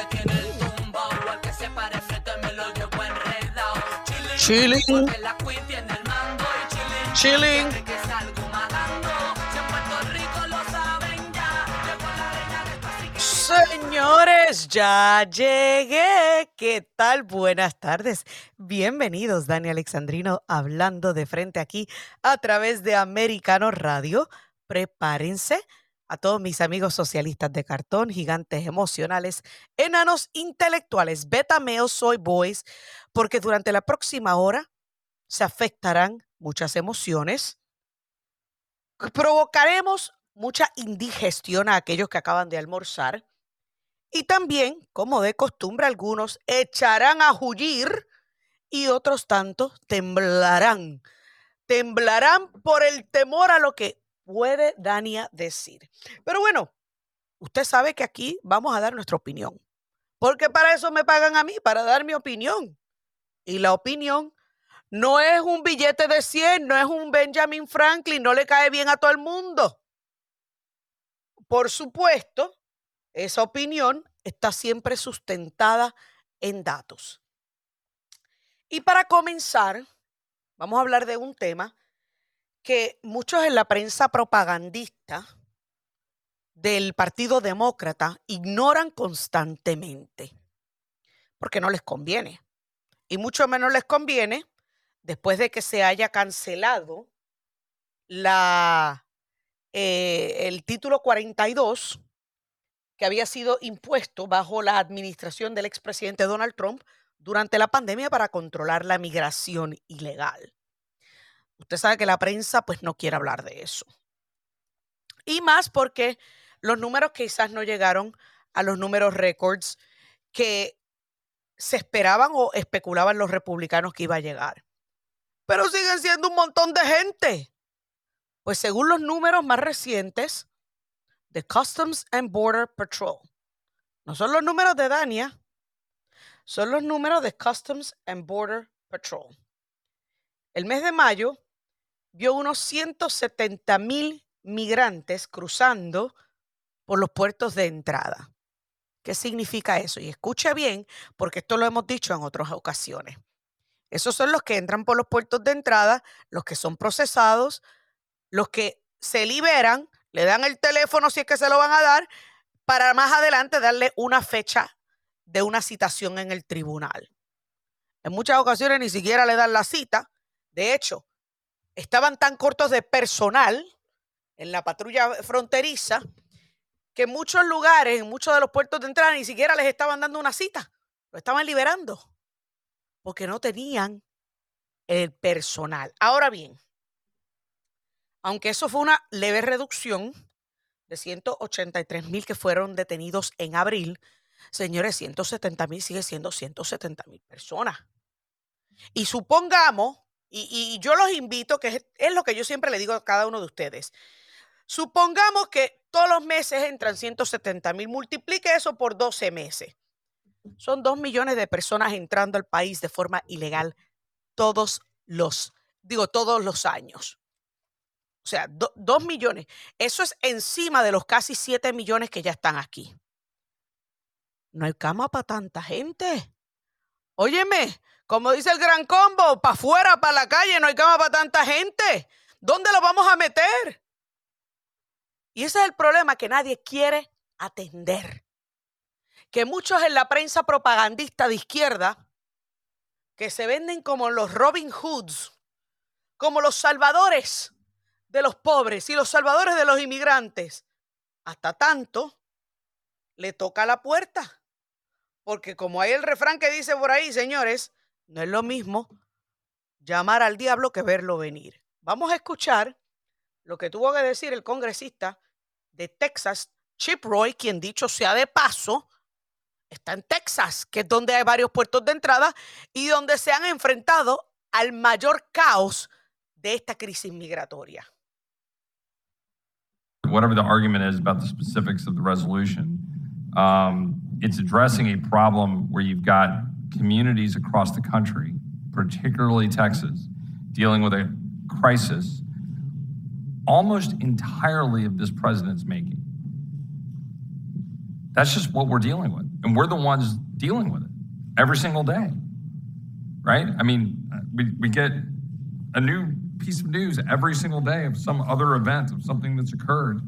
el que se me lo llevo enredado. Chilling. Porque la queen tiene el y chilling. Chilling. Señores, ya llegué. ¿Qué tal? Buenas tardes. Bienvenidos, Dani Alexandrino, hablando de frente aquí a través de Americano Radio. Prepárense a todos mis amigos socialistas de cartón, gigantes emocionales, enanos intelectuales, beta male soy boys, porque durante la próxima hora se afectarán muchas emociones. Provocaremos mucha indigestión a aquellos que acaban de almorzar. Y también, como de costumbre, algunos echarán a hullir y otros tantos temblarán. Temblarán por el temor a lo que puede Dania decir. Pero bueno, usted sabe que aquí vamos a dar nuestra opinión. Porque para eso me pagan a mí, para dar mi opinión. Y la opinión no es un billete de 100, no es un Benjamin Franklin, no le cae bien a todo el mundo. Por supuesto, esa opinión está siempre sustentada en datos. Y para comenzar, vamos a hablar de un tema que muchos en la prensa propagandista del Partido Demócrata ignoran constantemente, porque no les conviene. Y mucho menos les conviene después de que se haya cancelado la, eh, el título 42 que había sido impuesto bajo la administración del expresidente Donald Trump durante la pandemia para controlar la migración ilegal. Usted sabe que la prensa pues no quiere hablar de eso. Y más porque los números quizás no llegaron a los números récords que se esperaban o especulaban los republicanos que iba a llegar. Pero siguen siendo un montón de gente. Pues según los números más recientes de Customs and Border Patrol, no son los números de Dania, son los números de Customs and Border Patrol. El mes de mayo vio unos 170 mil migrantes cruzando por los puertos de entrada. ¿Qué significa eso? Y escuche bien, porque esto lo hemos dicho en otras ocasiones. Esos son los que entran por los puertos de entrada, los que son procesados, los que se liberan, le dan el teléfono si es que se lo van a dar, para más adelante darle una fecha de una citación en el tribunal. En muchas ocasiones ni siquiera le dan la cita. De hecho, estaban tan cortos de personal en la patrulla fronteriza que en muchos lugares, en muchos de los puertos de entrada, ni siquiera les estaban dando una cita, lo estaban liberando, porque no tenían el personal. Ahora bien, aunque eso fue una leve reducción de 183 mil que fueron detenidos en abril, señores, 170 mil sigue siendo 170 mil personas. Y supongamos, y, yo los invito, que es, es lo que yo siempre le digo a cada uno de ustedes, supongamos que todos los meses entran 170 mil, multiplique eso por 12 meses. Son 2 millones de personas entrando al país de forma ilegal todos los, digo, todos los años. O sea, 2 millones. Eso es encima de los casi 7 millones que ya están aquí. No hay cama para tanta gente. Óyeme, como dice el gran combo, para afuera, para la calle, no hay cama para tanta gente. ¿Dónde lo vamos a meter? Y ese es el problema que nadie quiere atender. Que muchos en la prensa propagandista de izquierda, que se venden como los Robin Hoods, como los salvadores de los pobres y los salvadores de los inmigrantes, hasta tanto le toca la puerta. Porque como hay el refrán que dice por ahí, señores, no es lo mismo llamar al diablo que verlo venir. Vamos a escuchar lo que tuvo que decir el congresista de Texas, Chip Roy, quien dicho sea de paso, está en Texas, que es donde hay varios puertos de entrada y donde se han enfrentado al mayor caos de esta crisis migratoria. whatever the argument is about the specifics of the resolution, um, it's addressing a problem where you've got communities across the country, particularly Texas, dealing with a crisis almost entirely of this president's making. That's just what we're dealing with. And we're the ones dealing with it every single day, right? I mean, we, we get a new piece of news every single day of some other event, of something that's occurred.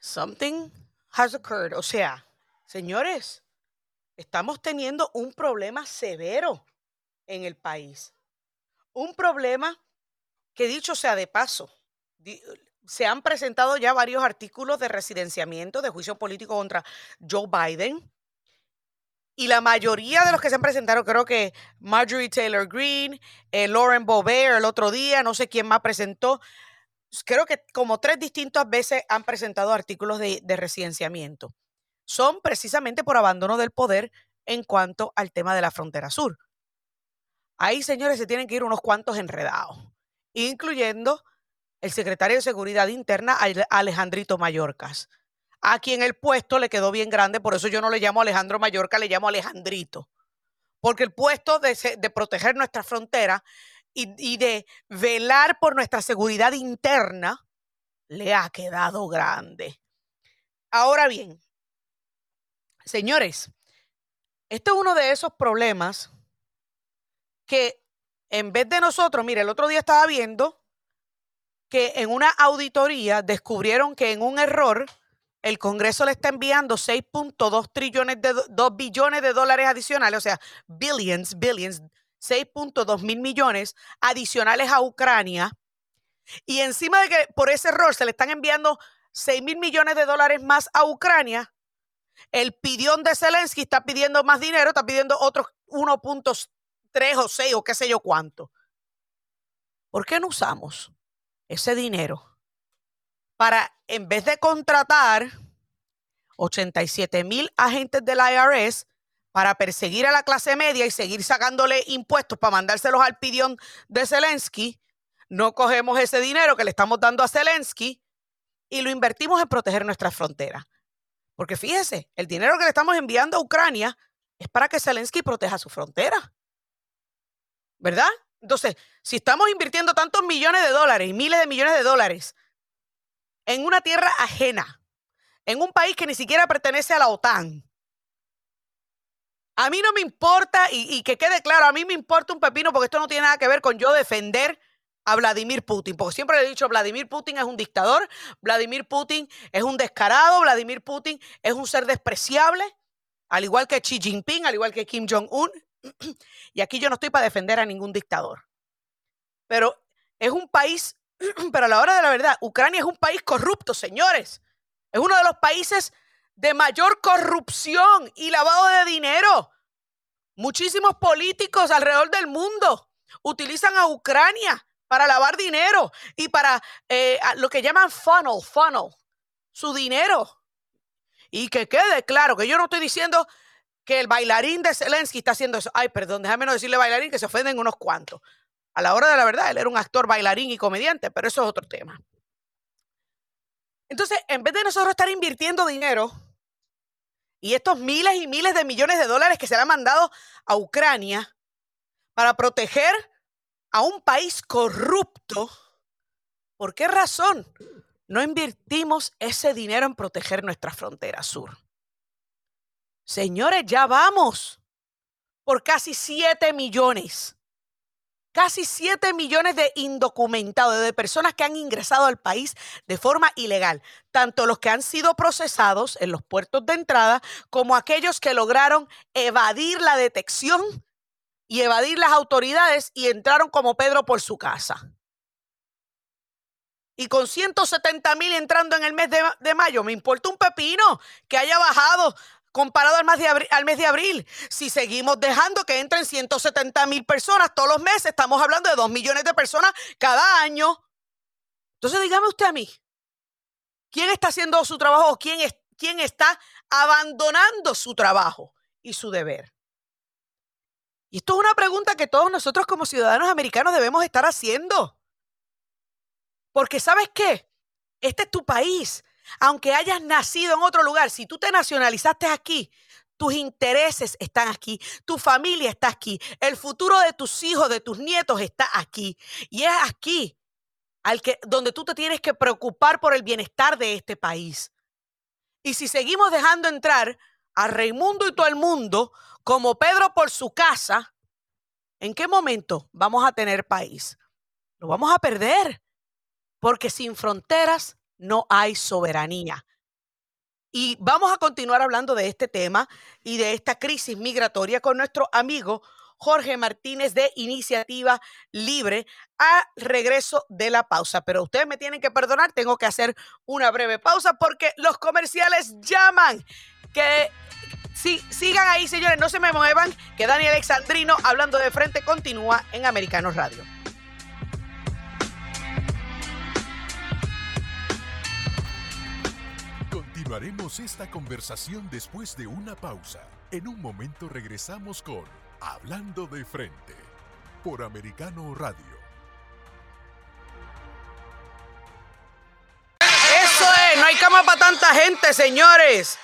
Something has occurred. O sea, señores, estamos teniendo un problema severo en el país. Un problema que dicho sea de paso, se han presentado ya varios artículos de residenciamiento, de juicio político contra Joe Biden. Y la mayoría de los que se han presentado, creo que Marjorie Taylor Greene, eh, Lauren Boebert el otro día, no sé quién más presentó, creo que como tres distintas veces han presentado artículos de residenciamiento. Son precisamente por abandono del poder en cuanto al tema de la frontera sur. Ahí, señores, se tienen que ir unos cuantos enredados, incluyendo el secretario de Seguridad Interna, Ale- Alejandrito Mayorkas, a quien el puesto le quedó bien grande, por eso yo no le llamo Alejandro Mayorkas, le llamo Alejandrito, porque el puesto de, proteger nuestra frontera y de velar por nuestra seguridad interna le ha quedado grande. Ahora bien, señores, este es uno de esos problemas que en vez de nosotros, mire, el otro día estaba viendo que en una auditoría descubrieron que en un error el Congreso le está enviando 6.2 trillones de do- 2 billones de dólares adicionales, o sea, billions, billions, 6.2 mil millones adicionales a Ucrania. Y encima de que por ese error se le están enviando 6 mil millones de dólares más a Ucrania, el pidión de Zelensky está pidiendo más dinero, está pidiendo otros 1.3 o 6 o qué sé yo cuánto. ¿Por qué no usamos ese dinero para, en vez de contratar 87 mil agentes del IRS para perseguir a la clase media y seguir sacándole impuestos para mandárselos al pidión de Zelensky, no cogemos ese dinero que le estamos dando a Zelensky y lo invertimos en proteger nuestras fronteras? Porque fíjese, el dinero que le estamos enviando a Ucrania es para que Zelensky proteja su frontera. ¿Verdad? Entonces, si estamos invirtiendo tantos millones de dólares y miles de millones de dólares en una tierra ajena, en un país que ni siquiera pertenece a la OTAN, a mí no me importa, y, y que quede claro, a mí me importa un pepino porque esto no tiene nada que ver con yo defender a Vladimir Putin, porque siempre le he dicho, Vladimir Putin es un dictador, Vladimir Putin es un descarado, Vladimir Putin es un ser despreciable, al igual que Xi Jinping, al igual que Kim Jong-un. Y aquí yo no estoy para defender a ningún dictador. Pero es un país, pero a la hora de la verdad, Ucrania es un país corrupto, señores. Es uno de los países de mayor corrupción y lavado de dinero. Muchísimos políticos alrededor del mundo utilizan a Ucrania para lavar dinero y para eh, lo que llaman funnel, funnel, su dinero. Y que quede claro que yo no estoy diciendo que el bailarín de Zelensky está haciendo eso. Ay, perdón, déjame no decirle bailarín que se ofenden unos cuantos. A la hora de la verdad, él era un actor, bailarín y comediante, pero eso es otro tema. Entonces, en vez de nosotros estar invirtiendo dinero y estos miles y miles de millones de dólares que se le han mandado a Ucrania para proteger a un país corrupto, ¿por qué razón no invertimos ese dinero en proteger nuestra frontera sur? Señores, ya vamos por casi 7 millones. Casi 7 millones de indocumentados, de personas que han ingresado al país de forma ilegal. Tanto los que han sido procesados en los puertos de entrada como aquellos que lograron evadir la detección y evadir las autoridades y entraron como Pedro por su casa. Y con 170 mil entrando en el mes de, mayo, me importa un pepino que haya bajado comparado al mes, de abril, al mes de abril. Si seguimos dejando que entren 170 mil personas todos los meses, estamos hablando de 2 millones de personas cada año. Entonces dígame usted a mí, ¿quién está haciendo su trabajo o quién, es, quién está abandonando su trabajo y su deber? Y esto es una pregunta que todos nosotros como ciudadanos americanos debemos estar haciendo. Porque sabes qué? Este es tu país. Aunque hayas nacido en otro lugar, si tú te nacionalizaste aquí, tus intereses están aquí, tu familia está aquí, el futuro de tus hijos, de tus nietos está aquí. Y es aquí al que, donde tú te tienes que preocupar por el bienestar de este país. Y si seguimos dejando entrar a Raimundo y todo el mundo como Pedro por su casa, ¿en qué momento vamos a tener país? Lo vamos a perder, porque sin fronteras no hay soberanía. Y vamos a continuar hablando de este tema y de esta crisis migratoria con nuestro amigo Jorge Martínez de Iniciativa Libre a regreso de la pausa. Pero ustedes me tienen que perdonar, tengo que hacer una breve pausa porque los comerciales llaman. Que sí, sigan ahí, señores, no se me muevan, que Dani Alexandrino hablando de frente continúa en Americanos Radio. Continuaremos esta conversación después de una pausa. En un momento regresamos con Hablando de frente por Americano Radio. Eso es, no hay cama para tanta gente, señores.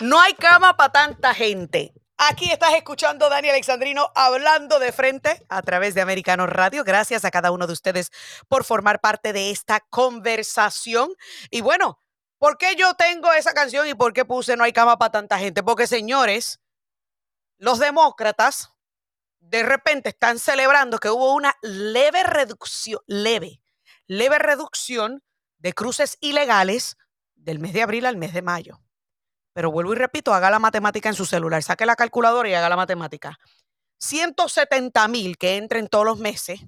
No hay cama para tanta gente. Aquí estás escuchando Dani Alexandrino hablando de frente a través de Americano Radio. Gracias a cada uno de ustedes por formar parte de esta conversación. Y bueno, ¿por qué yo tengo esa canción y por qué puse No hay cama para tanta gente? Porque, señores, los demócratas de repente están celebrando que hubo una leve reducción, leve, leve reducción de cruces ilegales del mes de abril al mes de mayo. Pero vuelvo y repito, haga la matemática en su celular, saque la calculadora y haga la matemática. 170 mil que entren todos los meses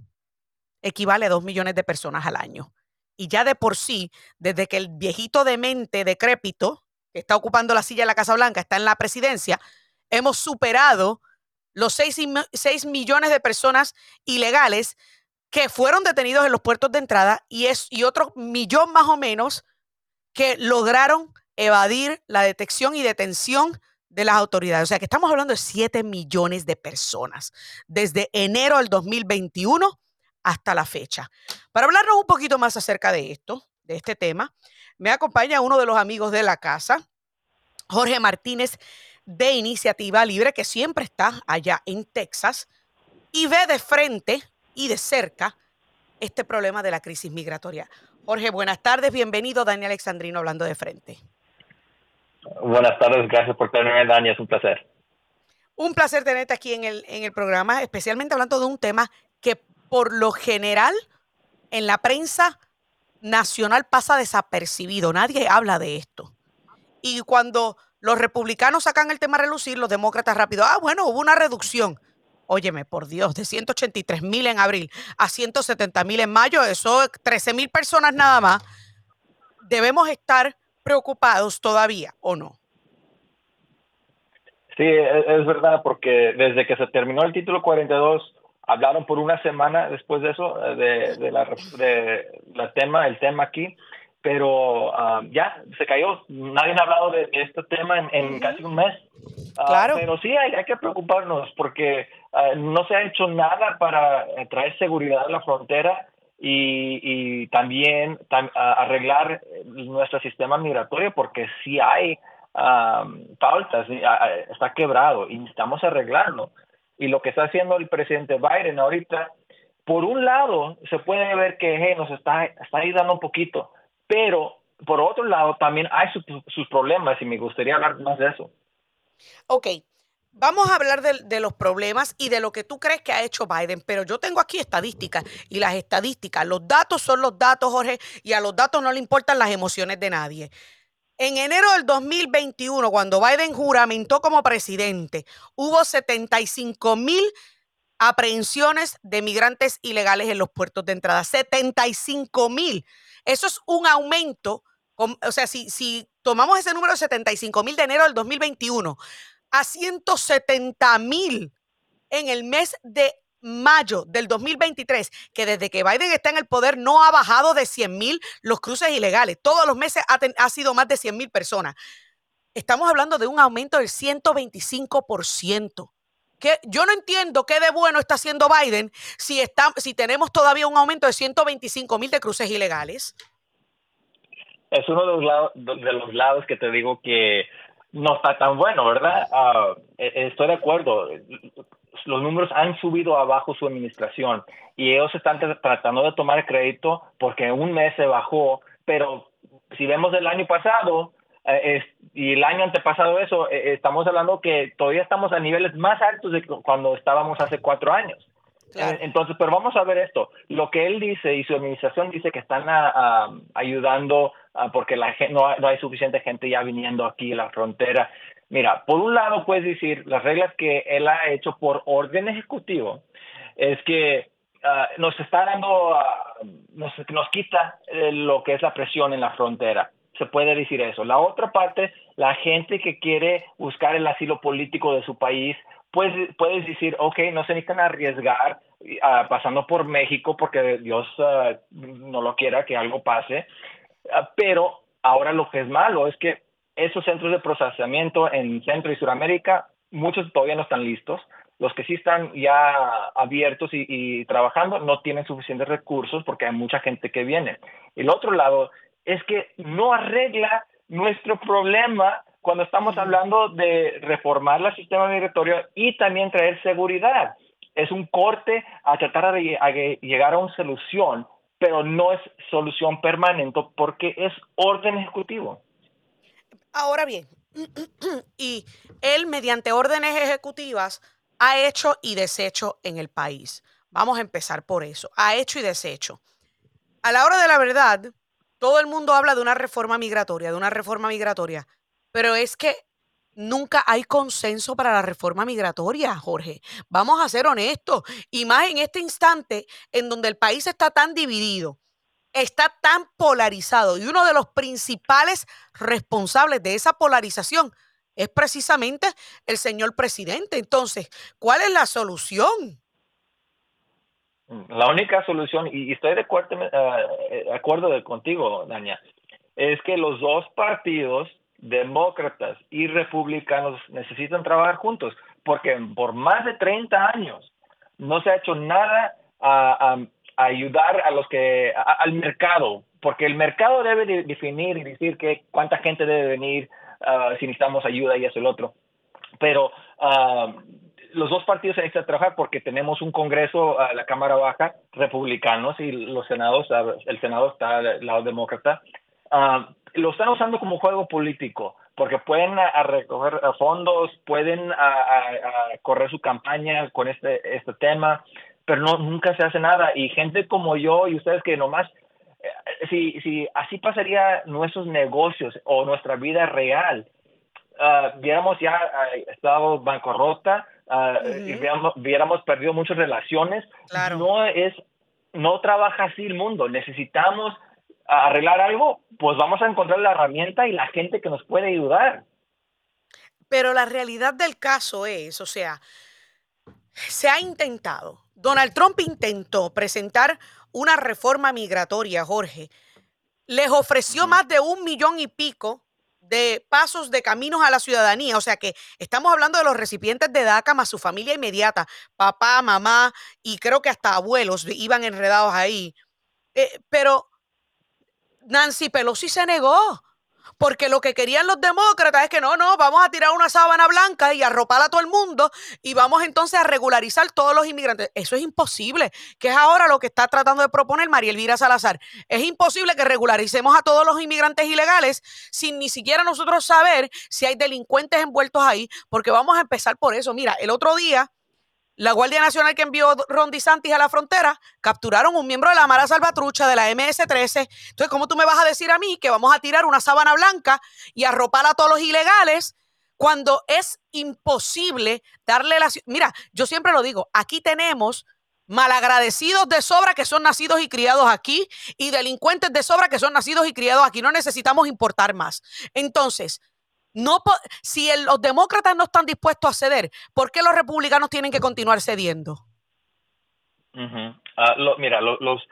equivale a 2 millones de personas al año. Y ya de por sí, desde que el viejito demente decrépito, que está ocupando la silla de la Casa Blanca, está en la presidencia, hemos superado los 6, millones de personas ilegales que fueron detenidos en los puertos de entrada y, es, y otro millón más o menos que lograron evadir la detección y detención de las autoridades. O sea que estamos hablando de 7 millones de personas desde enero del 2021 hasta la fecha. Para hablarnos un poquito más acerca de esto, de este tema, me acompaña uno de los amigos de la casa, Jorge Martínez de Iniciativa Libre, que siempre está allá en Texas y ve de frente y de cerca este problema de la crisis migratoria. Jorge, buenas tardes, bienvenido Daniel Alexandrino hablando de frente. Buenas tardes, gracias por tenerme, Dani, es un placer. Un placer tenerte aquí en el, en el programa, especialmente hablando de un tema que por lo general en la prensa nacional pasa desapercibido, nadie habla de esto. Y cuando los republicanos sacan el tema a relucir, los demócratas rápido, ah, bueno, hubo una reducción. Óyeme, por Dios, de 183 mil en abril a 170 mil en mayo, eso es 13 mil personas nada más. ¿Debemos estar preocupados todavía o no? Sí, e, es, verdad, porque desde que se terminó el título 42, hablaron por una semana después de eso, de, de la, de la tema, el tema aquí, pero ah, ya se cayó. Nadie ha hablado de, este tema en, casi un mes. Ah, claro. Pero sí hay, hay que preocuparnos porque ah, no se ha hecho nada para traer seguridad a la frontera y, y también arreglar nuestro sistema migratorio porque sí hay faltas, está quebrado y necesitamos arreglarlo. Y lo que está haciendo el presidente Biden ahorita, por un lado, se puede ver que nos está, está ayudando un poquito, pero por otro lado también hay sus problemas y me gustaría hablar más de eso. Ok, vamos a hablar de, los problemas y de lo que tú crees que ha hecho Biden, pero yo tengo aquí estadísticas y las estadísticas, los datos son los datos, Jorge, y a los datos no le importan las emociones de nadie. En enero del 2021, cuando Biden juramentó como presidente, hubo 75 mil aprehensiones de migrantes ilegales en los puertos de entrada. 75 mil. Eso es un aumento, o sea, si, si tomamos ese número de 75 mil de enero del 2021 a 170 mil en el mes de mayo del 2023, que desde que Biden está en el poder no ha bajado de 100 mil los cruces ilegales. Todos los meses ha, ha sido más de 100 mil personas. Estamos hablando de un aumento del 125%. Que yo no entiendo qué de bueno está haciendo Biden si, está, si tenemos todavía un aumento de 125 mil de cruces ilegales. Es uno de los, de los lados que te digo que no está tan bueno, ¿verdad? Ah, e, estoy de acuerdo. Los números han subido abajo su administración y ellos están tratando de tomar crédito porque un mes se bajó, pero si vemos el año pasado, eh, y el año antepasado eso, eh, estamos hablando que todavía estamos a niveles más altos de cu- cuando estábamos hace cuatro años. Eh, Entonces, pero vamos a ver esto. Lo que él dice y su administración dice que están ah, ah, ayudando ah, porque la gen- no, hay, suficiente gente ya viniendo aquí a la frontera. Mira, por un lado puedes decir las reglas que él ha hecho por orden ejecutivo es que ah, nos está dando, nos, nos quita eh, lo que es la presión en la frontera. Se puede decir eso. La otra parte, la gente que quiere buscar el asilo político de su país, pues puedes decir, ok, no se necesitan arriesgar ah, pasando por México porque Dios ah, no lo quiera que algo pase. Ah, pero ahora lo que es malo es que esos centros de procesamiento en Centro y Sudamérica, muchos todavía no están listos. Los que sí están ya abiertos y trabajando no tienen suficientes recursos porque hay mucha gente que viene. El otro lado es que no arregla nuestro problema cuando estamos hablando de reformar el sistema migratorio y también traer seguridad. Es un corte a tratar de a llegar a una solución, pero no es solución permanente porque es orden ejecutivo. Ahora bien, y él mediante órdenes ejecutivas ha hecho y deshecho en el país. Vamos a empezar por eso. Ha hecho y deshecho. A la hora de la verdad, todo el mundo habla de una reforma migratoria, de una reforma migratoria, pero es que nunca hay consenso para la reforma migratoria, Jorge. Vamos a ser honestos. Y más en este instante en donde el país está tan dividido, está tan polarizado y uno de los principales responsables de esa polarización es precisamente el señor presidente. Entonces, ¿cuál es la solución? La única solución, y estoy de acuerdo, eh, de- contigo, Dania, es que los dos partidos, demócratas y republicanos, necesitan trabajar juntos, porque por más de 30 años no se ha hecho nada a, ayudar a los que al mercado, porque el mercado debe de definir y decir que cuánta gente debe venir ah, si necesitamos ayuda y eso el otro. Pero ah, los dos partidos necesitan trabajar porque tenemos un Congreso, ah, la Cámara Baja, republicanos y los senados, el Senado está del lado demócrata, ah, lo están usando como juego político porque pueden a, a recoger ah, fondos, pueden a, a- a correr su campaña con este, este tema, pero no, nunca se hace nada. Y gente como yo y ustedes que nomás eh, si, si así pasaría nuestros negocios o nuestra vida real, ah, viéramos ya ah, estado bancarrota, ah, y Ujú. viéramos, viéramos perdido muchas relaciones. Claro. No es, no trabaja así el mundo. Necesitamos arreglar algo, pues vamos a encontrar la herramienta y la gente que nos puede ayudar. Pero la realidad del caso es, o sea, se ha intentado. Donald Trump intentó presentar una reforma migratoria, Jorge. Les ofreció más de un millón y pico de pasos de caminos a la ciudadanía. O sea que estamos hablando de los recipientes de DACA más su familia inmediata, papá, mamá y creo que hasta abuelos iban enredados ahí. Eh, pero Nancy Pelosi se negó. Porque lo que querían los demócratas es que no, no, vamos a tirar una sábana blanca y arropar a todo el mundo y vamos entonces a regularizar todos los inmigrantes. Eso es imposible, que es ahora lo que está tratando de proponer María Elvira Salazar. Es imposible que regularicemos a todos los inmigrantes ilegales sin ni siquiera nosotros saber si hay delincuentes envueltos ahí, porque vamos a empezar por eso. Mira, el otro día la Guardia Nacional que envió Ron DeSantis a la frontera capturaron un miembro de la Mara Salvatrucha de la MS-13. Entonces, ¿cómo tú me vas a decir a mí que vamos a tirar una sábana blanca y arropar a todos los ilegales cuando es imposible darle la... Mira, yo siempre lo digo, aquí tenemos malagradecidos de sobra que son nacidos y criados aquí y delincuentes de sobra que son nacidos y criados aquí. No necesitamos importar más. Entonces, no si el- los demócratas no están dispuestos a ceder, ¿por qué los republicanos tienen que continuar cediendo? Ah, lo- mira, lo- los,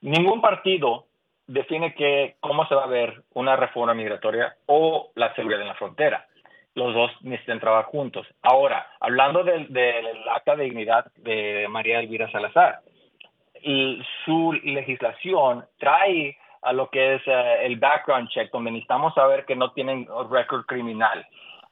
ningún partido define que, cómo se va a ver una reforma migratoria o la seguridad en la frontera. Los dos necesitan trabajar juntos. Ahora, hablando del, del acta de dignidad de María Elvira Salazar, su legislación trae a lo que es eh, el background check, donde necesitamos saber que no tienen récord criminal.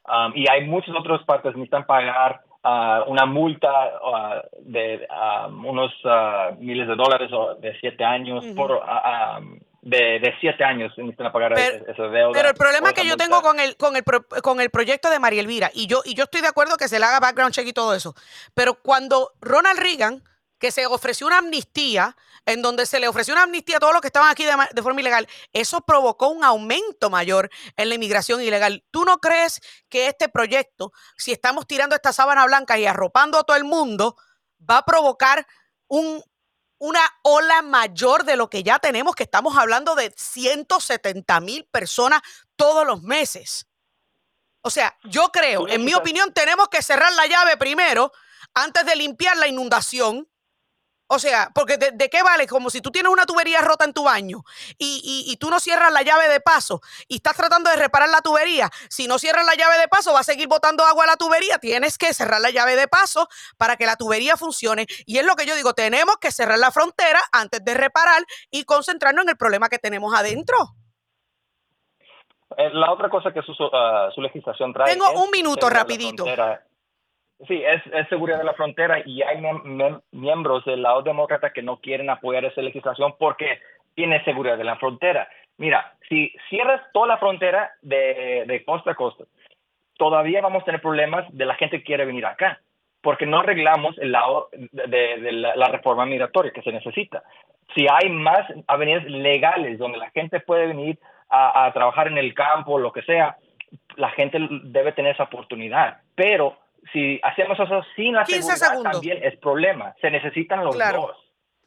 Um, y hay muchas otras partes, necesitan pagar ah, una multa ah, de ah, unos ah, miles de dólares o de siete años Ujú. por ah, ah, de, de siete años necesitan pagar Pero- esa deuda. Pero el problema que yo multa. tengo con el, con el, pro- con el proyecto de María Elvira, y yo, y yo estoy de acuerdo que se le haga background check y todo eso, pero cuando Ronald Reagan, que se ofreció una amnistía, en donde se le ofreció una amnistía a todos los que estaban aquí de, ma- de forma ilegal, eso provocó un aumento mayor en la inmigración ilegal. ¿Tú no crees que este proyecto, si estamos tirando esta sábana blanca y arropando a todo el mundo, va a provocar un, una ola mayor de lo que ya tenemos, que estamos hablando de 170 mil personas todos los meses. O sea, yo creo, en mi opinión, tenemos que cerrar la llave primero antes de limpiar la inundación. O sea, porque de, de qué vale? Como si tú tienes una tubería rota en tu baño y, y- y tú no cierras la llave de paso y estás tratando de reparar la tubería. Si no cierras la llave de paso, va a seguir botando agua a la tubería. Tienes que cerrar la llave de paso para que la tubería funcione. Y es lo que yo digo, tenemos que cerrar la frontera antes de reparar y concentrarnos en el problema que tenemos adentro. Eh, La otra cosa que su, ah, su legislación trae. Tengo es un minuto, la rapidito. Sí, es, seguridad de la frontera y hay mem- miembros del lado demócrata que no quieren apoyar esa legislación porque tiene seguridad de la frontera. Mira, si cierras toda la frontera de, costa a costa, todavía vamos a tener problemas de la gente que quiere venir acá, porque no arreglamos el lado de, la, reforma migratoria que se necesita. Si hay más avenidas legales donde la gente puede venir a, a trabajar en el campo, lo que sea, la gente debe tener esa oportunidad. Pero si hacemos eso sin la 15 seguridad, segundos. también es problema. Se necesitan los Claro. dos.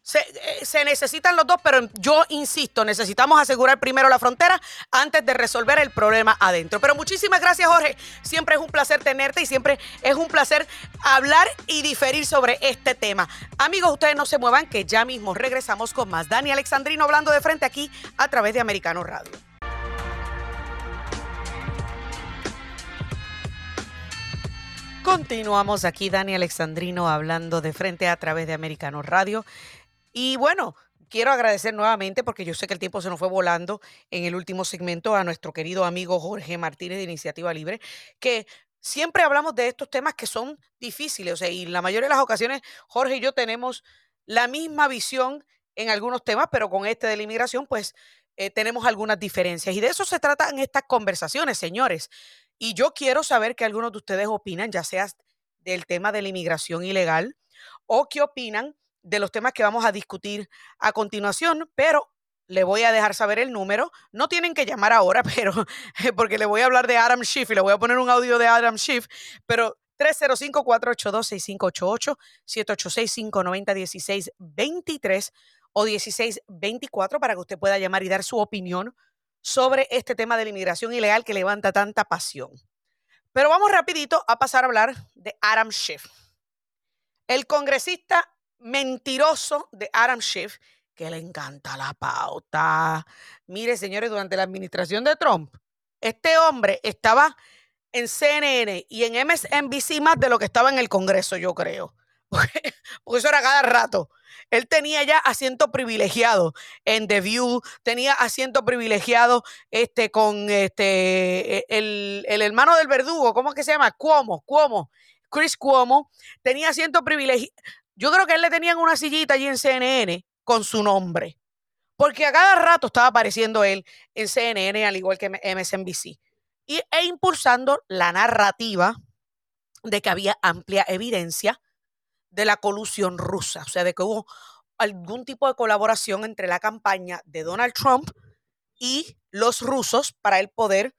Se, eh, se necesitan los dos, pero yo insisto, necesitamos asegurar primero la frontera antes de resolver el problema adentro. Pero muchísimas gracias, Jorge. Siempre es un placer tenerte y siempre es un placer hablar y diferir sobre este tema. Amigos, ustedes no se muevan, que ya mismo regresamos con más. Dani Alexandrino hablando de frente aquí a través de Americano Radio. Continuamos aquí, Dani Alexandrino, hablando de frente a través de Americano Radio. Y bueno, quiero agradecer nuevamente, porque yo sé que el tiempo se nos fue volando en el último segmento, a nuestro querido amigo Jorge Martínez de Iniciativa Libre, que siempre hablamos de estos temas que son difíciles. O sea, y la mayoría de las ocasiones, Jorge y yo tenemos la misma visión en algunos temas, pero con este de la inmigración, pues eh, tenemos algunas diferencias. Y de eso se tratan estas conversaciones, señores. Y yo quiero saber qué algunos de ustedes opinan, ya sea del tema de la inmigración ilegal o qué opinan de los temas que vamos a discutir a continuación, pero le voy a dejar saber el número. No tienen que llamar ahora, pero porque le voy a hablar de Adam Schiff y le voy a poner un audio de Adam Schiff, pero 305-482-6588, 786-590-1623 o 1624 para que usted pueda llamar y dar su opinión sobre este tema de la inmigración ilegal que levanta tanta pasión. Pero vamos rapidito a pasar a hablar de Adam Schiff. El congresista mentiroso de Adam Schiff, que le encanta la pauta. Mire, señores, durante la administración de Trump, este hombre estaba en CNN y en MSNBC más de lo que estaba en el Congreso, yo creo. Porque, eso era cada rato. Él tenía ya asiento privilegiado en The View, tenía asiento privilegiado este, con este, e- el, el hermano del verdugo, ¿cómo es que se llama? Cuomo, Cuomo, Chris Cuomo, tenía asiento privilegiado. Yo creo que él le tenían una sillita allí en CNN con su nombre, porque a cada rato estaba apareciendo él en CNN, al igual que MSNBC, y, e impulsando la narrativa de que había amplia evidencia de la colusión rusa, o sea, de que hubo algún tipo de colaboración entre la campaña de Donald Trump y los rusos para el poder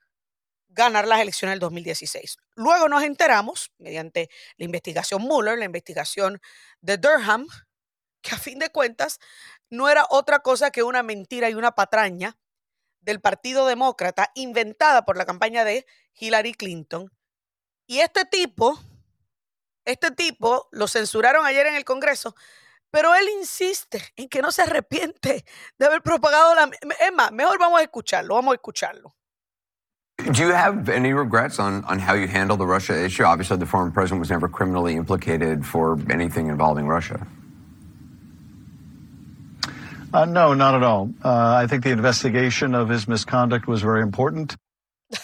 ganar las elecciones del 2016. Luego nos enteramos, mediante la investigación Mueller, la investigación de Durham, que a fin de cuentas no era otra cosa que una mentira y una patraña del Partido Demócrata inventada por la campaña de Hillary Clinton. Y este tipo, este tipo lo censuraron ayer en el Congreso, pero él insiste en que no se arrepiente de haber propagado la... Es más, mejor vamos a escucharlo, vamos a escucharlo. Do you have any regrets on, on how you handled the Russia issue? Obviously, the former president was never criminally implicated for anything involving Russia. Uh, no, not at all. Uh, I think the investigation of his misconduct was very important.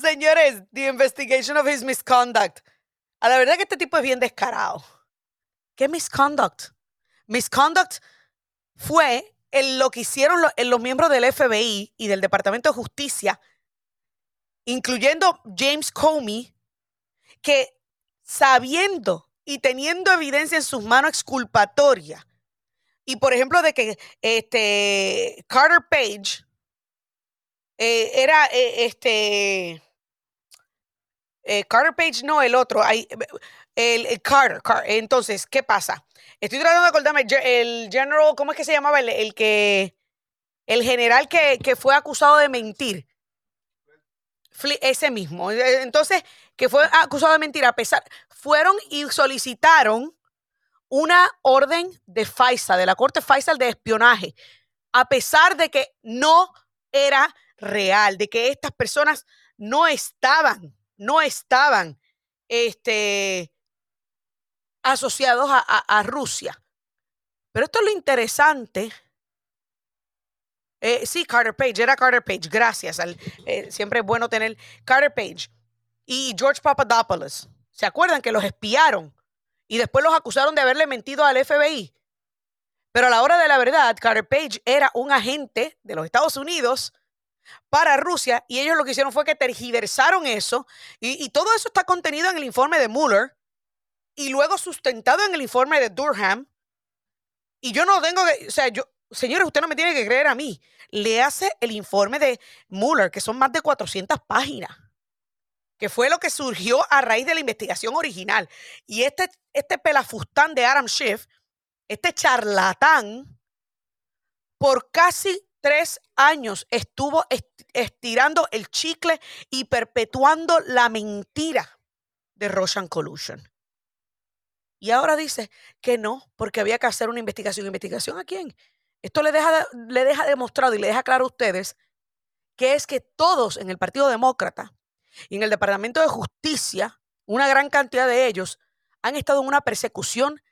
Señores, the investigation of his misconduct. A la verdad que este tipo es bien descarado. ¿Qué misconduct? misconduct fue lo que hicieron los miembros del FBI y del Departamento de Justicia, incluyendo James Comey, que sabiendo y teniendo evidencia en sus manos exculpatoria, y por ejemplo de que este Carter Page eh, era eh, este eh, Carter Page no el otro hay- el, el Carter, Car- entonces qué pasa estoy tratando de acordarme el general cómo es que se llamaba el, el que el general que, que fue acusado de mentir. Ese mismo Eh, entonces que fue acusado de mentir a pesar fueron y solicitaron una orden de FISA, de la Corte FISA de espionaje, a pesar de que no era real, de que estas personas no estaban, no estaban este, asociados a, Rusia. Pero esto es lo interesante. Eh, sí, Carter Page, era Carter Page, gracias. al- eh, siempre es bueno tener Carter Page y George Papadopoulos. ¿Se acuerdan que los espiaron? y después los acusaron de haberle mentido al FBI. Pero a la hora de la verdad, Carter Page era un agente de los Estados Unidos para Rusia y ellos lo que hicieron fue que tergiversaron eso y, todo eso está contenido en el informe de Mueller y luego sustentado en el informe de Durham. Y yo no tengo que, o sea, yo, señores, usted no me tiene que creer a mí. Le hace el informe de Mueller, que son más de 400 páginas que fue lo que surgió a raíz de la investigación original. Y este, este pelafustán de Adam Schiff, este charlatán, por casi tres años estuvo est- estirando el chicle y perpetuando la mentira de Russian Collusion. Y ahora dice que no, porque había que hacer una investigación. ¿Investigación a quién? Esto le deja, de- le deja demostrado y le deja claro a ustedes que es que todos en el Partido Demócrata y en el Departamento de Justicia, una gran cantidad de ellos han estado en una persecución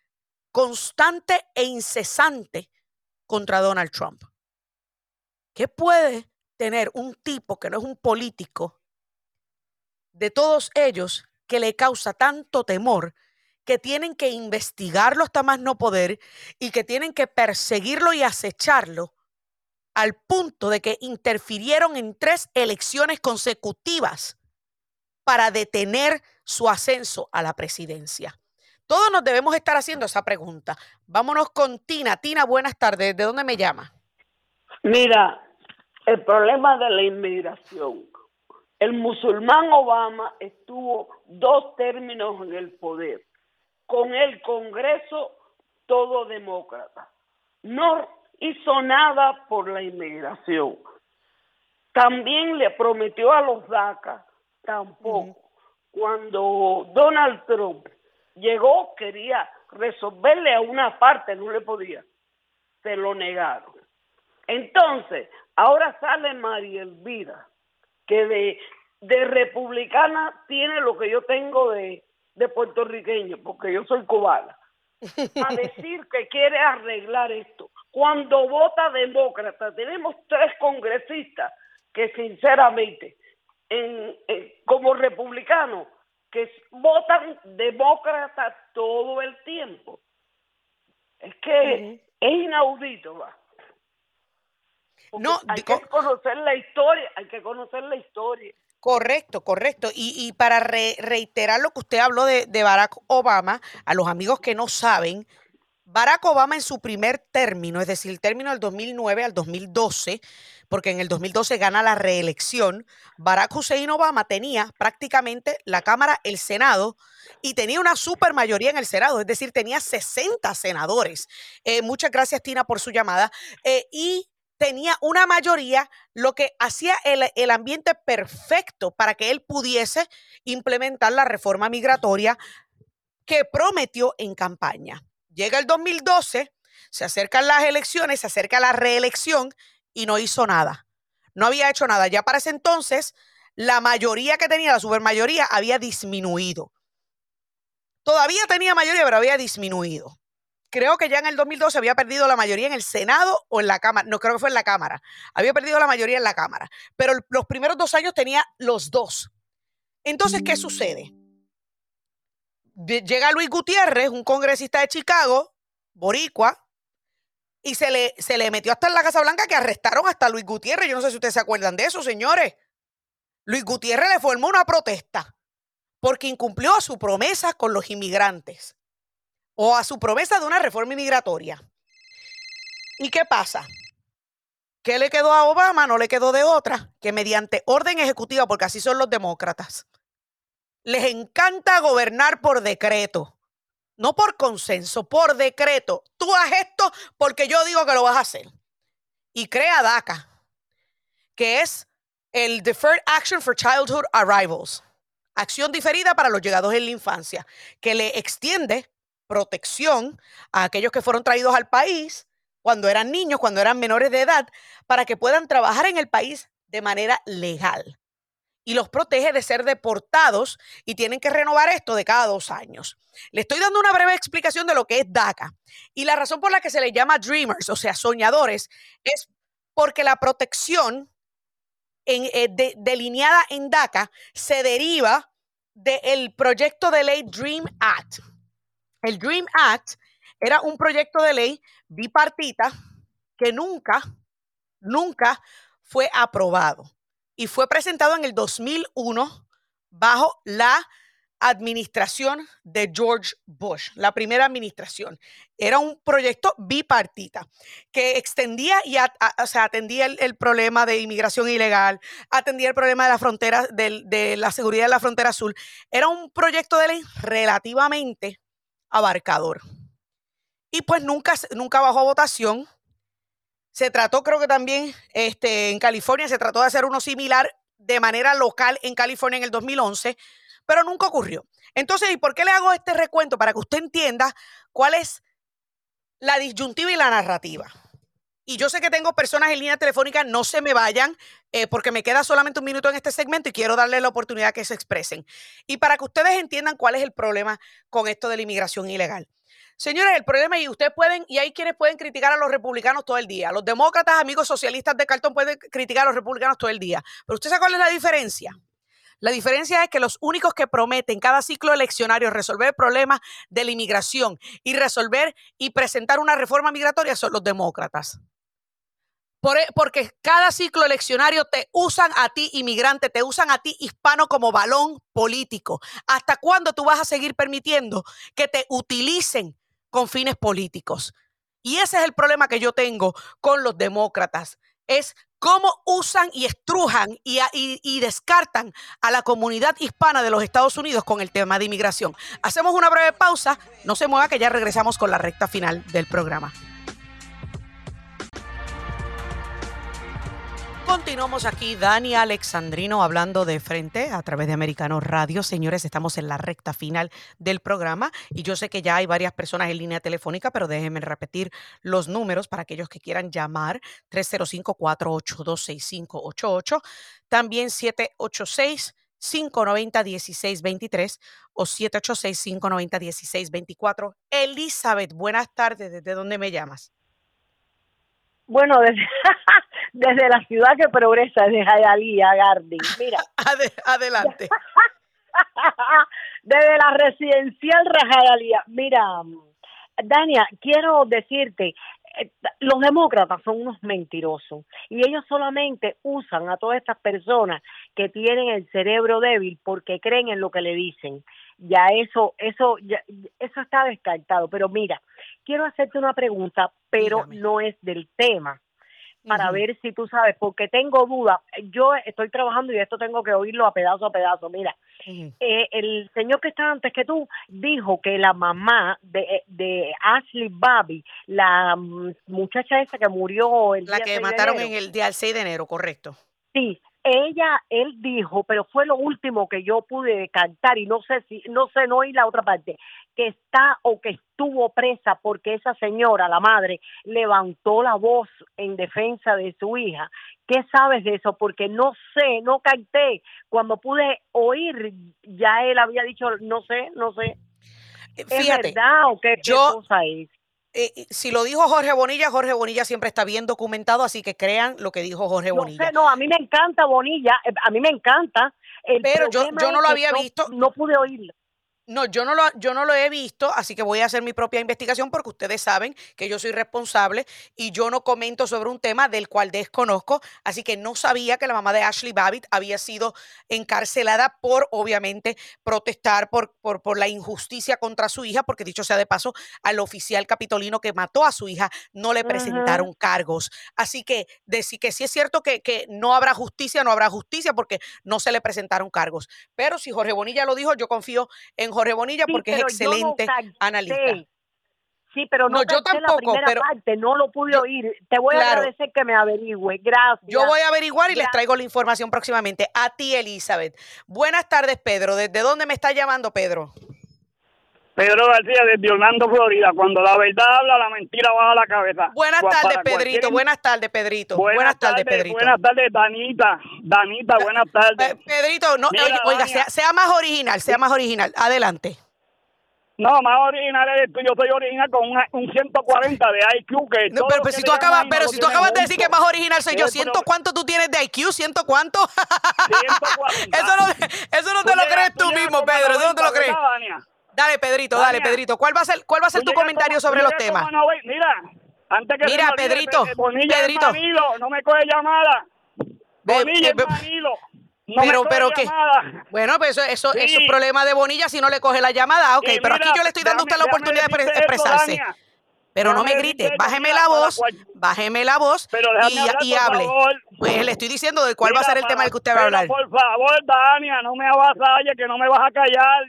constante e incesante contra Donald Trump. ¿Qué puede tener un tipo que no es un político de todos ellos que le causa tanto temor que tienen que investigarlo hasta más no poder y que tienen que perseguirlo y acecharlo al punto de que interfirieron en tres elecciones consecutivas para detener su ascenso a la presidencia? Todos nos debemos estar haciendo esa pregunta. Vámonos con Tina. Tina, buenas tardes. ¿De dónde me llama? Mira, el problema de la inmigración. El musulmán Obama estuvo dos términos en el poder, con el Congreso todo demócrata. No hizo nada por la inmigración. También le prometió a los DACA, tampoco. Cuando Donald Trump llegó, quería resolverle a una parte, no le podía. Se lo negaron. Entonces, ahora sale María Elvira, que de, de republicana tiene lo que yo tengo de, de puertorriqueño, porque yo soy cubana, a decir que quiere arreglar esto. Cuando vota demócrata, tenemos tres congresistas que sinceramente, en, en- como republicanos, que votan demócrata todo el tiempo. Es que es inaudito, va. Porque No, hay que conocer la historia, hay que conocer la historia. Correcto, correcto. Y, y para re- reiterar lo que usted habló de, de Barack Obama, a los amigos que no saben, Barack Obama en su primer término, es decir, el término del 2009 al 2012, porque en el 2012 gana la reelección, Barack Hussein Obama tenía prácticamente la Cámara, el Senado, y tenía una super mayoría en el Senado, es decir, tenía 60 senadores. Eh, muchas gracias, Tina, por su llamada. Eh, y tenía una mayoría, lo que hacía el, el ambiente perfecto para que él pudiese implementar la reforma migratoria que prometió en campaña. Llega el 2012, se acercan las elecciones, se acerca la reelección y no hizo nada. No había hecho nada. Ya para ese entonces, la mayoría que tenía, la supermayoría, había disminuido. Todavía tenía mayoría, pero había disminuido. Creo que ya en el 2012 había perdido la mayoría en el Senado o en la Cámara. No creo que fue en la Cámara. Había perdido la mayoría en la Cámara. Pero los primeros dos años tenía los dos. Entonces, ¿qué sucede? De- Llega Luis Gutiérrez, un congresista de Chicago, boricua, Y se le, se le metió hasta en la Casa Blanca que arrestaron hasta Luis Gutiérrez. Yo no sé si ustedes se acuerdan de eso, señores. Luis Gutiérrez le formó una protesta porque incumplió su promesa con los inmigrantes o a su promesa de una reforma inmigratoria. ¿Y qué pasa? ¿Qué le quedó a Obama? No le quedó de otra que mediante orden ejecutiva, porque así son los demócratas, les encanta gobernar por decreto, no por consenso, por decreto. Tú haz esto porque yo digo que lo vas a hacer. Y crea DACA, que es el Deferred Action for Childhood Arrivals, acción diferida para los llegados en la infancia, que le extiende protección a aquellos que fueron traídos al país cuando eran niños, cuando eran menores de edad, para que puedan trabajar en el país de manera legal. Y los protege de ser deportados y tienen que renovar esto de cada dos años. Le estoy dando una breve explicación de lo que es DACA. Y la razón por la que se le llama Dreamers, o sea, soñadores, es porque la protección eh, delineada en DACA se deriva del proyecto de ley Dream Act. El Dream Act era un proyecto de ley bipartita que nunca, nunca fue aprobado y fue presentado en el 2001 bajo la administración de George Bush, la primera administración. Era un proyecto bipartita que extendía y atendía el, problema de inmigración ilegal, atendía el problema de la frontera, de, la seguridad de la frontera azul. Era un proyecto de ley relativamente abarcador. Y pues nunca, nunca bajó a votación. Se trató, creo que también este, en California, se trató de hacer uno similar de manera local en California en el 2011, pero nunca ocurrió. Entonces, ¿y por qué le hago este recuento? Para que usted entienda cuál es la disyuntiva y la narrativa. Y yo sé que tengo personas en línea telefónica, no se me vayan, eh, porque me queda solamente un minuto en este segmento y quiero darle la oportunidad que se expresen. Y para que ustedes entiendan cuál es el problema con esto de la inmigración ilegal. Señores, el problema y ustedes pueden, y hay quienes pueden criticar a los republicanos todo el día. Los demócratas, amigos socialistas de Cartón, pueden criticar a los republicanos todo el día. Pero usted sabe cuál es la diferencia. La diferencia es que los únicos que prometen cada ciclo eleccionario resolver problemas de la inmigración y resolver y presentar una reforma migratoria son los demócratas. E, porque cada ciclo eleccionario te usan a ti, inmigrante, te usan a ti, hispano, como balón político. ¿Hasta cuándo tú vas a seguir permitiendo que te utilicen con fines políticos. Y ese es el problema que yo tengo con los demócratas. Es cómo usan y estrujan y, y, descartan a la comunidad hispana de los Estados Unidos con el tema de inmigración. Hacemos una breve pausa. No se mueva que ya regresamos con la recta final del programa. Continuamos aquí, Dani Alexandrino, hablando de frente a través de Americano Radio. Señores, estamos en la recta final del programa y yo sé que ya hay varias personas en línea telefónica, pero déjenme repetir los números para aquellos que quieran llamar. 305-482-6588, también 786. 590-1623 o 786-590-1624. Elizabeth, buenas tardes. ¿Desde dónde me llamas? Bueno, desde, desde la ciudad que progresa, desde Hialeah Garden. Mira. adelante. desde la residencial Hialeah. Mira, Dania, quiero decirte, eh, los demócratas son unos mentirosos y ellos solamente usan a todas estas personas que tienen el cerebro débil porque creen en lo que le dicen. Ya eso, eso, ya, eso está descartado. Pero mira, quiero hacerte una pregunta, pero no es del tema para ver si tú sabes, porque tengo dudas. Yo estoy trabajando y esto tengo que oírlo a pedazo a pedazo. Mira, eh, el señor que está antes que tú dijo que la mamá de, de Ashley Babi, la mm, muchacha esa que murió el la que mataron en el día 6 de enero, correcto. Sí, ella, él dijo, pero fue lo último que yo pude cantar y no sé si, no sé, no oí la otra parte, que está o que estuvo presa porque esa señora, la madre, levantó la voz en defensa de su hija. ¿Qué sabes de eso? Porque no sé, no canté. Cuando pude oír, ya él había dicho, no sé, no sé. ¿Es verdad o qué, cosa es? Eh, si lo dijo Jorge Bonilla, Jorge Bonilla siempre está bien documentado, así que crean lo que dijo Jorge Bonilla. No, no, a mí me encanta Bonilla, eh, a mí me encanta. Pero yo, yo no lo había visto. No pude oírlo. No, yo no, lo, yo no lo he visto, así que voy a hacer mi propia investigación porque ustedes saben que yo soy responsable y yo no comento sobre un tema del cual desconozco, así que no sabía que la mamá de Ashley Babbitt había sido encarcelada por, obviamente, protestar por, por, por la injusticia contra su hija, porque dicho sea de paso, al oficial capitolino que mató a su hija no le presentaron cargos. Así que decir que sí es cierto que, que no habrá justicia, no habrá justicia porque no se le presentaron cargos. Pero si Jorge Bonilla lo dijo, yo confío en Jorge Bonilla Sí, porque es no excelente analista. Sí, pero no, No, yo capté la tampoco, primera pero- parte, no lo pude oír. Te voy a agradecer que me averigüe. Gracias. Yo voy a averiguar y les traigo la información próximamente. A ti, Elizabeth. Buenas tardes, Pedro. ¿Desde dónde me está llamando, Pedro? Pedro García desde Orlando, Florida. Cuando la verdad habla, la mentira baja la cabeza. Buenas Pues tardes, Pedrito. cualquier- Buenas tardes, Pedrito. Buenas, Buenas tardes, Pedrito. Buenas tardes, Danita. Danita, buenas tardes. Pe- Pedrito, no, Mira, oiga, oiga, sea, sea más original, sea más original. Adelante. No, más original es esto. Yo soy original con una- un 140 de IQ. Que No, pero, si tú acabas, pero si tú acabas de decir que más original soy yo, ¿ciento cuánto tú tienes de IQ? ¿Ciento cuánto? 140. eso no, eso no te lo crees tú mismo, Pedro. Eso no te lo 90, crees. Dale, Pedrito, dale. Pedrito. ¿Cuál va a ser, cuál va a ser tu comentario como- sobre los temas? Mira, antes que Mira, me olvide, Pedrito, es Pedrito. Manilo, no me coge llamada. Bonilla eh, be-. No pero, pero llamada. Bueno, pues eso, eso, Sí. eso es problema de Bonilla si no le coge la llamada. Ok, Y pero mira, aquí yo le estoy dando a usted la oportunidad de esto, expresarse. Pero no me grite, bájeme la voz, bájeme la voz Pero y, hablar, y por hable. favor. Pues le estoy diciendo de cuál va a ser el tema del que usted va a hablar. por favor, Dania, no me avasalles, que no me vas a callar.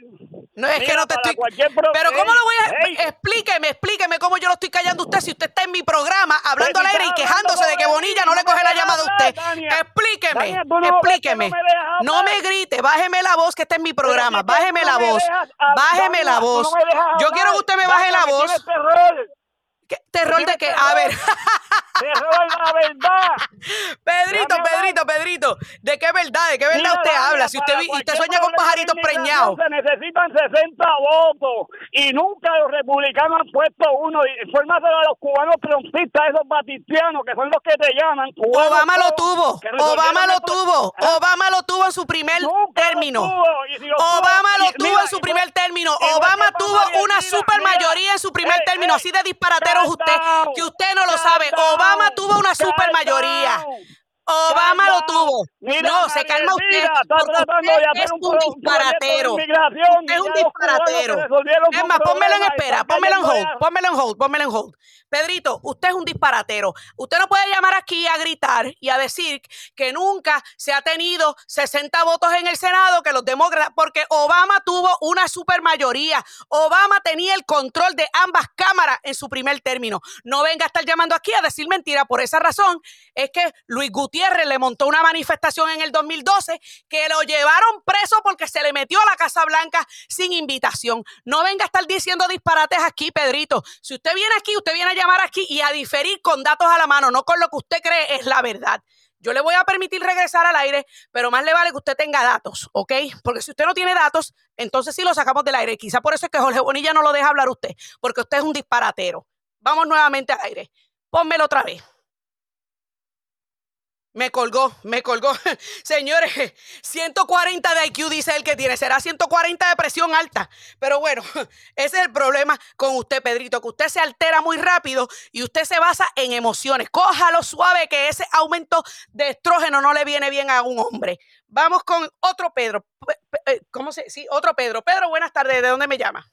No es que no te estoy. pro- Pero ¿cómo lo voy a.? ey. Explíqueme, explíqueme cómo yo lo estoy callando a usted si usted está en mi programa hablando al Pues aire y quejándose de que Bonilla no le coge la llamada a usted. Explíqueme, no explíqueme. no me No me grite, bájeme la voz que está en mi programa. Bájeme la voz. Bájeme la voz. Yo quiero que usted me baje la voz. ¿Qué terror de que. A ver. Terror la verdad. Pedrito. Pedrito, Pedrito, ¿de qué verdad? ¿De qué verdad usted habla? Si usted, usted sueña con pajaritos preñados. Se necesitan 60 votos y nunca los republicanos han puesto uno. Y Infórmate a los cubanos trompistas, esos batistianos que son los que te llaman. cubanos Obama lo tuvo, Obama lo tuvo, ¿Ah? Obama lo tuvo en su primer término. Obama lo tuvo en su primer término. igual Obama tuvo una super mayoría en su primer término. Así de disparatero usted, que usted no lo sabe. Obama tuvo una super Obama lo tuvo. Mira, No, se calma usted. Usted es un disparatero. es un disparatero. Es más, pónmelo en espera, pónmelo en hold, pónmelo en hold, pónmelo en hold. Pedrito, usted es un disparatero. Usted no puede llamar aquí a gritar y a decir que nunca se ha tenido 60 votos en el Senado, que los demócratas, porque Obama tuvo una supermayoría. Obama tenía el control de ambas cámaras en su primer término. No venga a estar llamando aquí a decir mentira. Por esa razón es que Luis Gutiérrez le montó una manifestación en el 2012 que lo llevaron preso porque se le metió a la Casa Blanca sin invitación. No venga a estar diciendo disparates aquí, Pedrito. Si usted viene aquí, usted viene a llamar aquí y a diferir con datos a la mano, no con lo que usted cree es la verdad. Yo le voy a permitir regresar al aire, pero más le vale que usted tenga datos, ¿ok? Porque si usted no tiene datos, entonces sí lo sacamos del aire. Quizá por eso es que Jorge Bonilla no lo deja hablar usted, porque usted es un disparatero. Vamos nuevamente al aire. Pónmelo otra vez. Me colgó, me colgó. Señores, 140 de IQ dice el que tiene. Será 140 de presión alta. Pero bueno, ese es el problema con usted, Pedrito, que usted se altera muy rápido y usted se basa en emociones. Cójalo suave, que ese aumento de estrógeno no le viene bien a un hombre. Vamos con otro Pedro. Pe- pe- eh, ¿Cómo se? Sí, otro Pedro. Pedro, buenas tardes. ¿De dónde me llama?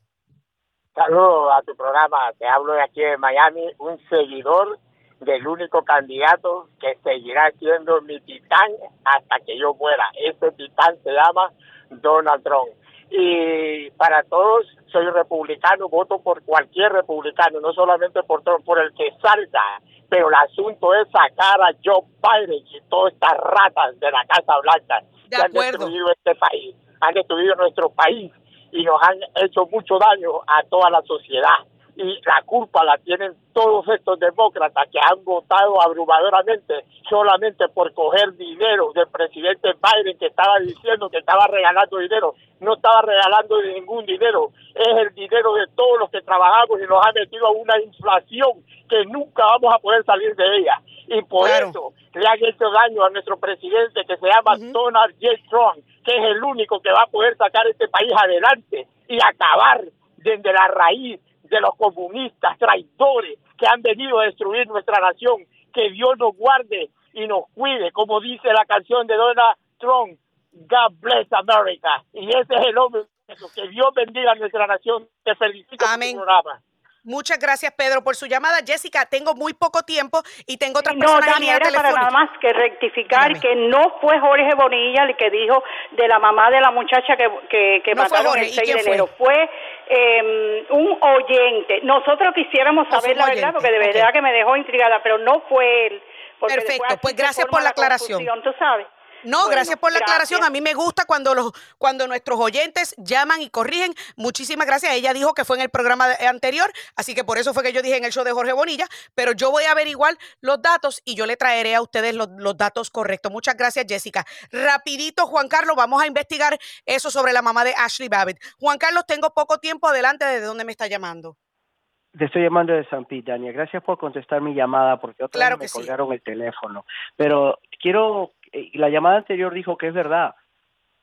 Saludos a tu programa. Te hablo de aquí de Miami, un seguidor del único candidato que seguirá siendo mi titán hasta que yo muera. Ese titán se llama Donald Trump. Y para todos, soy republicano, voto por cualquier republicano, no solamente por Trump, por el que salga. Pero el asunto es sacar a Joe Biden y todas estas ratas de la Casa Blanca De que han destruido este país, han destruido nuestro país y nos han hecho mucho daño a toda la sociedad. Y la culpa la tienen todos estos demócratas que han votado abrumadoramente solamente por coger dinero del presidente Biden que estaba diciendo que estaba regalando dinero. No estaba regalando ningún dinero, es el dinero de todos los que trabajamos y nos ha metido a una inflación que nunca vamos a poder salir de ella. Y por Claro. eso le han hecho daño a nuestro presidente que se llama Donald J. Trump, que es el único que va a poder sacar este país adelante. y acabar desde la raíz de los comunistas traidores que han venido a destruir nuestra nación. Que Dios nos guarde y nos cuide, como dice la canción de Donald Trump, God bless America. Y ese es el hombre, que Dios bendiga a nuestra nación. Te felicito por tu programa. Muchas gracias, Pedro, por su llamada. Jessica, tengo muy poco tiempo y tengo otras No, personas en Dani, era para nada telefónica. más que rectificar que no fue Jorge Bonilla el que dijo de la mamá de la muchacha que, que, que No fue mataron Jorge, el ¿y 6 quién de fue? enero. Fue eh, un oyente. Nosotros quisiéramos saber la verdad, porque de verdad ok. que me dejó intrigada, pero no fue él. Perfecto, pues gracias por la aclaración. ¿Tú sabes? No, Bueno, gracias por la aclaración. A mí me gusta cuando los cuando nuestros oyentes llaman y corrigen. Muchísimas gracias. Ella dijo que fue en el programa anterior, así que por eso fue que yo dije en el show de Jorge Bonilla, pero yo voy a averiguar los datos y yo le traeré a ustedes los, los datos correctos. Muchas gracias, Jessica. Rapidito, Juan Carlos, vamos a investigar eso sobre la mamá de Ashley Babbitt. Juan Carlos, tengo poco tiempo adelante desde dónde me está llamando. Te estoy llamando de San Pete, Dania. Gracias por contestar mi llamada porque otra Claro vez me sí. colgaron el teléfono. Pero quiero, eh, la llamada anterior dijo que es verdad.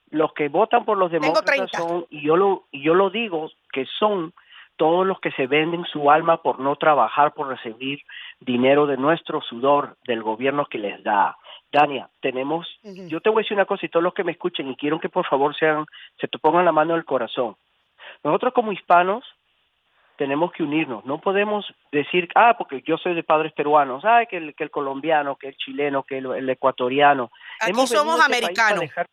Los que votan por los demócratas 30. son, y yo lo, y yo lo digo, que son todos los que se venden su alma por no trabajar, por recibir dinero de nuestro sudor, del gobierno que les da. Dania, tenemos, yo te voy a decir una cosa y todos los que me escuchen y quiero que por favor sean, se te pongan la mano en el corazón. Nosotros como hispanos tenemos que unirnos. No podemos decir, ah, porque yo soy de padres peruanos, ah, que el, que el colombiano, que el chileno, que el, el ecuatoriano. Aquí Hemos somos este americanos. dejar-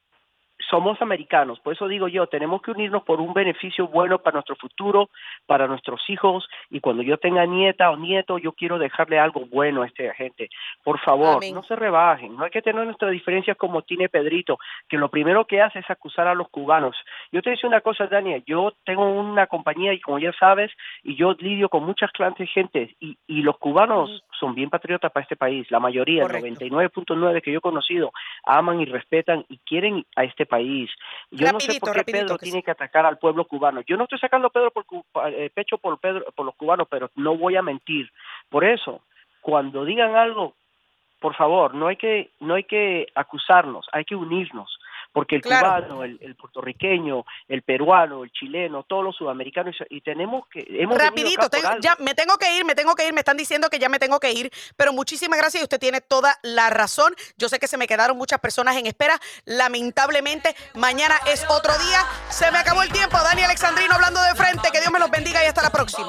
somos americanos, por eso digo yo, tenemos que unirnos por un beneficio bueno para nuestro futuro, para nuestros hijos, y cuando yo tenga nieta o nieto, yo quiero dejarle algo bueno a esta gente. Por favor, Amén. no se rebajen, no hay que tener nuestras diferencias como tiene Pedrito, que lo primero que hace es acusar a los cubanos. Yo te decía una cosa, Daniel, yo tengo una compañía y como ya sabes, y yo lidio con muchas clases de gente, y, y los cubanos son bien patriotas para este país, la mayoría, Correcto. el 99.9 que yo he conocido, aman y respetan y quieren a este país. Yo no sé por qué rapidito, Pedro tiene que atacar al pueblo cubano. Yo no estoy sacando Pedro por eh, pecho por Pedro, por los cubanos, pero no voy a mentir. Por eso, cuando digan algo, por favor, no hay que no hay que acusarnos, hay que unirnos, porque el Claro. cubano, el, el puertorriqueño, el peruano, el chileno, todos los sudamericanos y tenemos que hemos Rapidito, tengo- ya me tengo que ir, me tengo que ir, me están diciendo que ya me tengo que ir, pero muchísimas gracias y usted tiene toda la razón. Yo sé que se me quedaron muchas personas en espera. Lamentablemente, mañana es otro día. Se me acabó el tiempo. Dani Alexandrino hablando de frente. Que Dios me los bendiga y hasta la próxima.